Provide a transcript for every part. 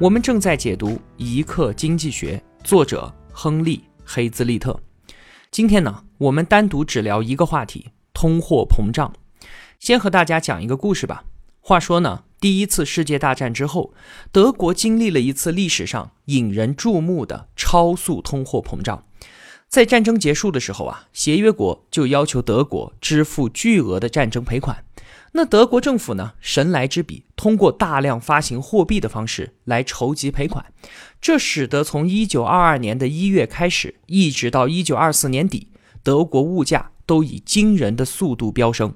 我们正在解读《一刻经济学》，作者亨利·黑兹利特。今天呢，我们单独只聊一个话题：通货膨胀。先和大家讲一个故事吧。话说呢，第一次世界大战之后，德国经历了一次历史上引人注目的超速通货膨胀。在战争结束的时候啊，协约国就要求德国支付巨额的战争赔款。那德国政府呢，神来之笔，通过大量发行货币的方式来筹集赔款。这使得从1922年的一月开始，一直到1924年底，德国物价都以惊人的速度飙升。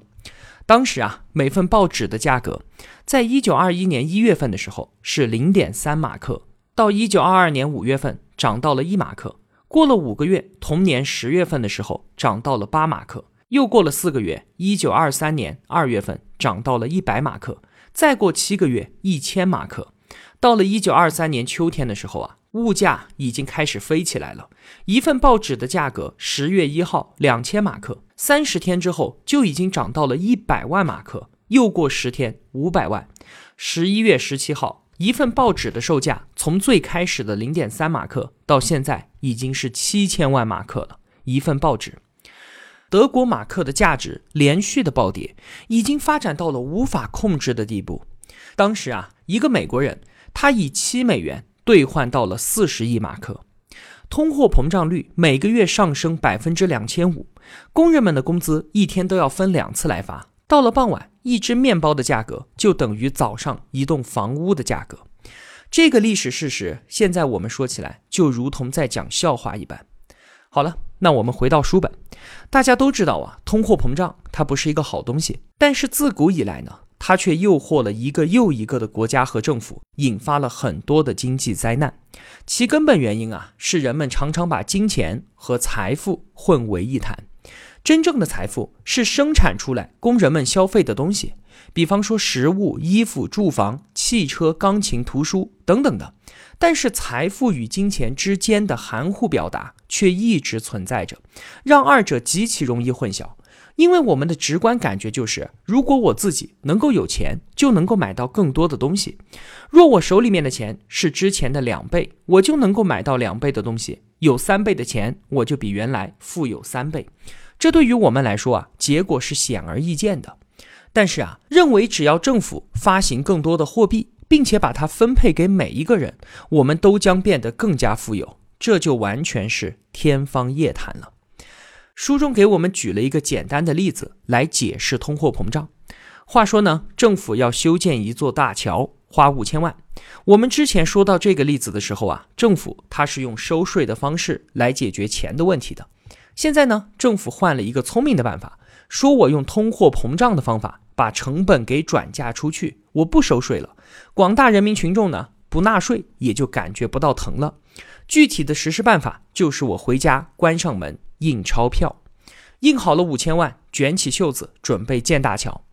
当时啊，每份报纸的价格，在1921年一月份的时候是0.3马克，到1922年五月份涨到了一马克。过了五个月，同年十月份的时候涨到了八马克，又过了四个月，一九二三年二月份涨到了一百马克，再过七个月一千马克，到了一九二三年秋天的时候啊，物价已经开始飞起来了。一份报纸的价格，十月一号两千马克，三十天之后就已经涨到了一百万马克，又过十天五百万，十一月十七号。一份报纸的售价从最开始的零点三马克，到现在已经是七千万马克了。一份报纸，德国马克的价值连续的暴跌，已经发展到了无法控制的地步。当时啊，一个美国人，他以七美元兑换到了四十亿马克，通货膨胀率每个月上升百分之两千五，工人们的工资一天都要分两次来发。到了傍晚，一只面包的价格就等于早上一栋房屋的价格。这个历史事实，现在我们说起来就如同在讲笑话一般。好了，那我们回到书本。大家都知道啊，通货膨胀它不是一个好东西，但是自古以来呢，它却诱惑了一个又一个的国家和政府，引发了很多的经济灾难。其根本原因啊，是人们常常把金钱和财富混为一谈。真正的财富是生产出来供人们消费的东西，比方说食物、衣服、住房、汽车、钢琴、图书等等的。但是财富与金钱之间的含糊表达却一直存在着，让二者极其容易混淆。因为我们的直观感觉就是，如果我自己能够有钱，就能够买到更多的东西。若我手里面的钱是之前的两倍，我就能够买到两倍的东西。有三倍的钱，我就比原来富有三倍。这对于我们来说啊，结果是显而易见的。但是啊，认为只要政府发行更多的货币，并且把它分配给每一个人，我们都将变得更加富有，这就完全是天方夜谭了。书中给我们举了一个简单的例子来解释通货膨胀。话说呢，政府要修建一座大桥，花五千万。我们之前说到这个例子的时候啊，政府它是用收税的方式来解决钱的问题的。现在呢，政府换了一个聪明的办法，说我用通货膨胀的方法把成本给转嫁出去，我不收税了，广大人民群众呢不纳税也就感觉不到疼了。具体的实施办法就是我回家关上门印钞票，印好了五千万，卷起袖子准备建大桥。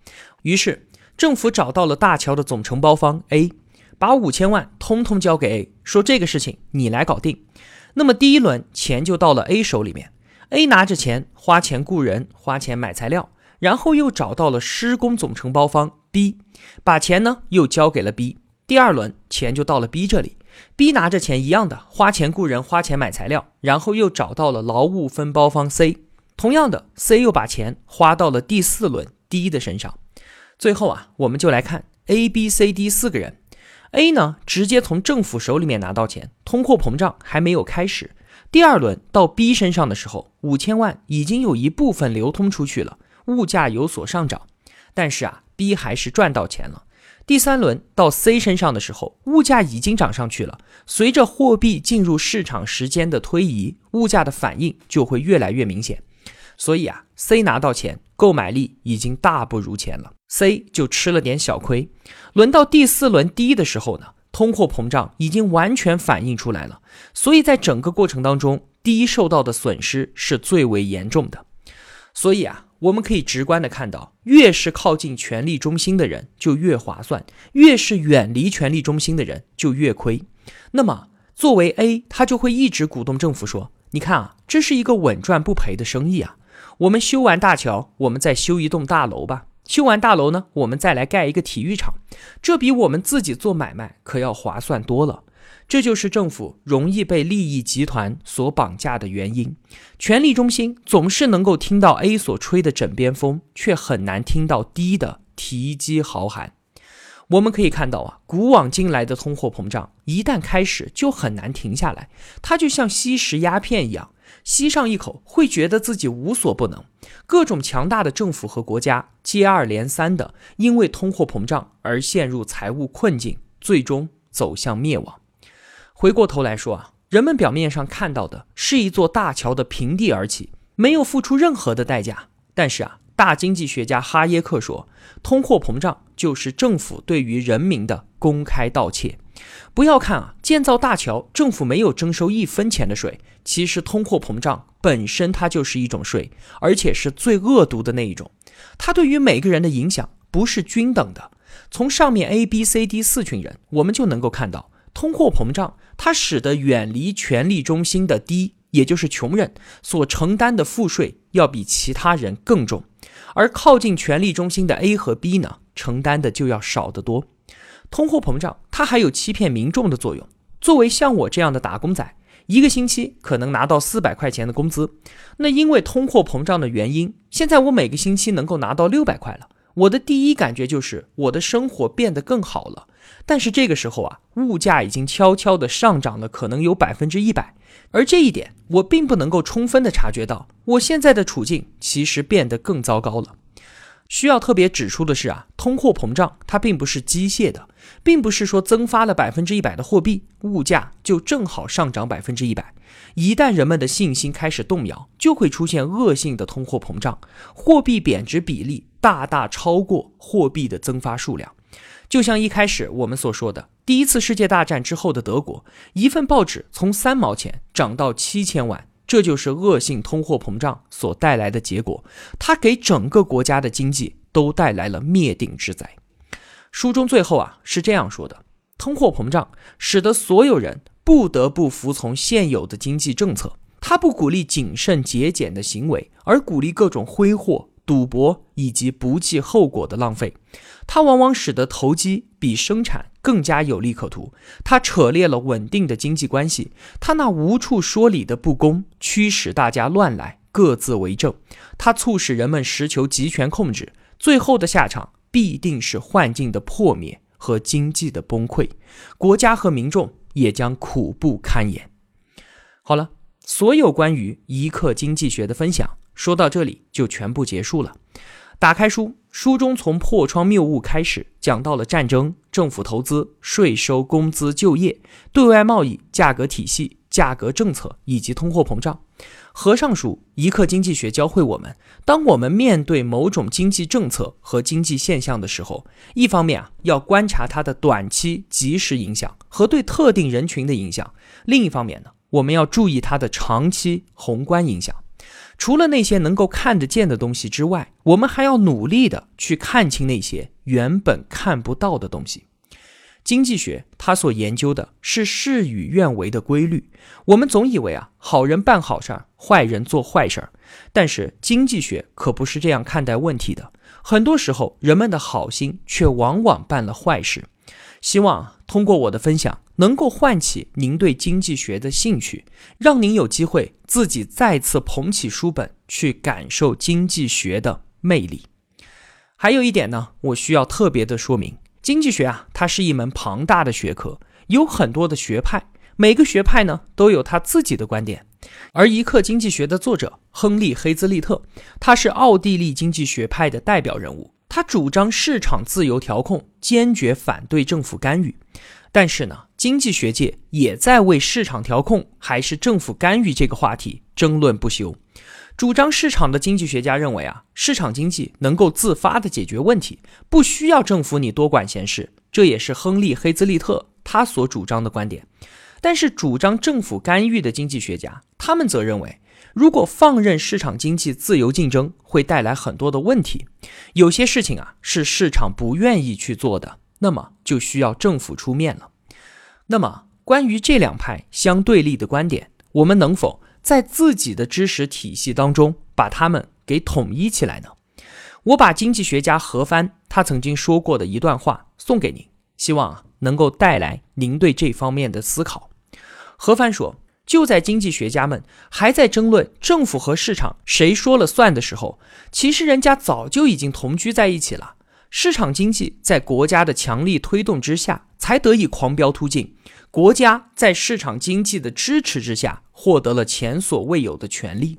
于是政府找到了大桥的总承包方 A，把五千万通通交给 A，说这个事情你来搞定。那么第一轮钱就到了 A 手里面。A 拿着钱花钱雇人，花钱买材料，然后又找到了施工总承包方 B，把钱呢又交给了 B。第二轮钱就到了 B 这里，B 拿着钱一样的花钱雇人，花钱买材料，然后又找到了劳务分包方 C。同样的，C 又把钱花到了第四轮 D 的身上。最后啊，我们就来看 A、B、C、D 四个人。A 呢，直接从政府手里面拿到钱，通货膨胀还没有开始。第二轮到 B 身上的时候，五千万已经有一部分流通出去了，物价有所上涨，但是啊，B 还是赚到钱了。第三轮到 C 身上的时候，物价已经涨上去了，随着货币进入市场时间的推移，物价的反应就会越来越明显。所以啊，C 拿到钱，购买力已经大不如前了，C 就吃了点小亏。轮到第四轮 D 的时候呢？通货膨胀已经完全反映出来了，所以在整个过程当中，，D 受到的损失是最为严重的。所以啊，我们可以直观的看到，越是靠近权力中心的人就越划算，越是远离权力中心的人就越亏。那么，作为 A，他就会一直鼓动政府说：“你看啊，这是一个稳赚不赔的生意啊！我们修完大桥，我们再修一栋大楼吧。修完大楼呢，我们再来盖一个体育场，这比我们自己做买卖可要划算多了。”这就是政府容易被利益集团所绑架的原因。权力中心总是能够听到 A 所吹的枕边风，却很难听到 D 的提击豪寒。我们可以看到啊，古往今来的通货膨胀一旦开始就很难停下来，它就像吸食鸦片一样，吸上一口会觉得自己无所不能。各种强大的政府和国家接二连三的因为通货膨胀而陷入财务困境，最终走向灭亡。回过头来说啊，人们表面上看到的是一座大桥的平地而起，没有付出任何的代价。但是啊，大经济学家哈耶克说，通货膨胀就是政府对于人民的公开盗窃。不要看啊，建造大桥政府没有征收一分钱的税，其实通货膨胀本身它就是一种税，而且是最恶毒的那一种。它对于每个人的影响不是均等的。从上面 A、B、C、D 四群人，我们就能够看到。通货膨胀，它使得远离权力中心的低，也就是穷人所承担的赋税要比其他人更重，而靠近权力中心的 A 和 B 呢，承担的就要少得多。通货膨胀，它还有欺骗民众的作用。作为像我这样的打工仔，一个星期可能拿到四百块钱的工资，那因为通货膨胀的原因，现在我每个星期能够拿到六百块了。我的第一感觉就是我的生活变得更好了。但是这个时候啊，物价已经悄悄的上涨了，可能有百分之一百，而这一点我并不能够充分的察觉到，我现在的处境其实变得更糟糕了。需要特别指出的是啊，通货膨胀它并不是机械的，并不是说增发了百分之一百的货币，物价就正好上涨百分之一百。一旦人们的信心开始动摇，就会出现恶性的通货膨胀，货币贬值比例大大超过货币的增发数量。就像一开始我们所说的，第一次世界大战之后的德国，一份报纸从三毛钱涨到七千万，这就是恶性通货膨胀所带来的结果。它给整个国家的经济都带来了灭顶之灾。书中最后啊是这样说的：通货膨胀使得所有人不得不服从现有的经济政策，它不鼓励谨慎节俭的行为，而鼓励各种挥霍。赌博以及不计后果的浪费，它往往使得投机比生产更加有利可图。它扯裂了稳定的经济关系，它那无处说理的不公驱使大家乱来，各自为政。它促使人们实求集权控制，最后的下场必定是幻境的破灭和经济的崩溃，国家和民众也将苦不堪言。好了，所有关于一刻经济学的分享。说到这里就全部结束了。打开书，书中从破窗谬误开始，讲到了战争、政府投资、税收、工资、就业、对外贸易、价格体系、价格政策以及通货膨胀。合上书，一刻经济学教会我们：当我们面对某种经济政策和经济现象的时候，一方面啊要观察它的短期即时影响和对特定人群的影响；另一方面呢，我们要注意它的长期宏观影响。除了那些能够看得见的东西之外，我们还要努力的去看清那些原本看不到的东西。经济学它所研究的是事与愿违的规律。我们总以为啊，好人办好事儿，坏人做坏事儿，但是经济学可不是这样看待问题的。很多时候，人们的好心却往往办了坏事。希望通过我的分享，能够唤起您对经济学的兴趣，让您有机会自己再次捧起书本去感受经济学的魅力。还有一点呢，我需要特别的说明，经济学啊，它是一门庞大的学科，有很多的学派，每个学派呢都有他自己的观点。而一课经济学的作者亨利·黑兹利特，他是奥地利经济学派的代表人物。他主张市场自由调控，坚决反对政府干预。但是呢，经济学界也在为市场调控还是政府干预这个话题争论不休。主张市场的经济学家认为啊，市场经济能够自发的解决问题，不需要政府你多管闲事。这也是亨利·黑兹利特他所主张的观点。但是，主张政府干预的经济学家，他们则认为，如果放任市场经济自由竞争，会带来很多的问题。有些事情啊，是市场不愿意去做的，那么就需要政府出面了。那么，关于这两派相对立的观点，我们能否在自己的知识体系当中把它们给统一起来呢？我把经济学家何帆他曾经说过的一段话送给您，希望。能够带来您对这方面的思考。何帆说：“就在经济学家们还在争论政府和市场谁说了算的时候，其实人家早就已经同居在一起了。市场经济在国家的强力推动之下，才得以狂飙突进；国家在市场经济的支持之下，获得了前所未有的权利。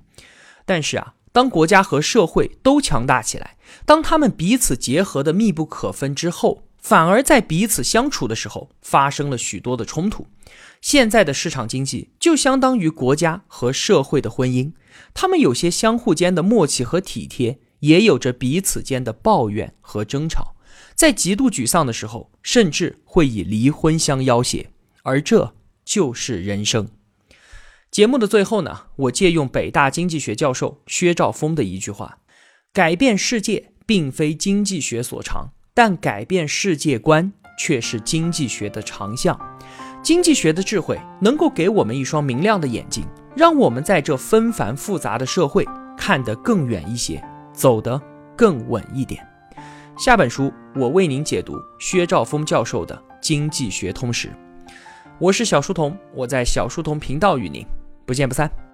但是啊，当国家和社会都强大起来，当他们彼此结合的密不可分之后。”反而在彼此相处的时候发生了许多的冲突。现在的市场经济就相当于国家和社会的婚姻，他们有些相互间的默契和体贴，也有着彼此间的抱怨和争吵。在极度沮丧的时候，甚至会以离婚相要挟。而这就是人生。节目的最后呢，我借用北大经济学教授薛兆丰的一句话：“改变世界并非经济学所长。”但改变世界观却是经济学的长项。经济学的智慧能够给我们一双明亮的眼睛，让我们在这纷繁复杂的社会看得更远一些，走得更稳一点。下本书我为您解读薛兆丰教授的《经济学通识》。我是小书童，我在小书童频道与您不见不散。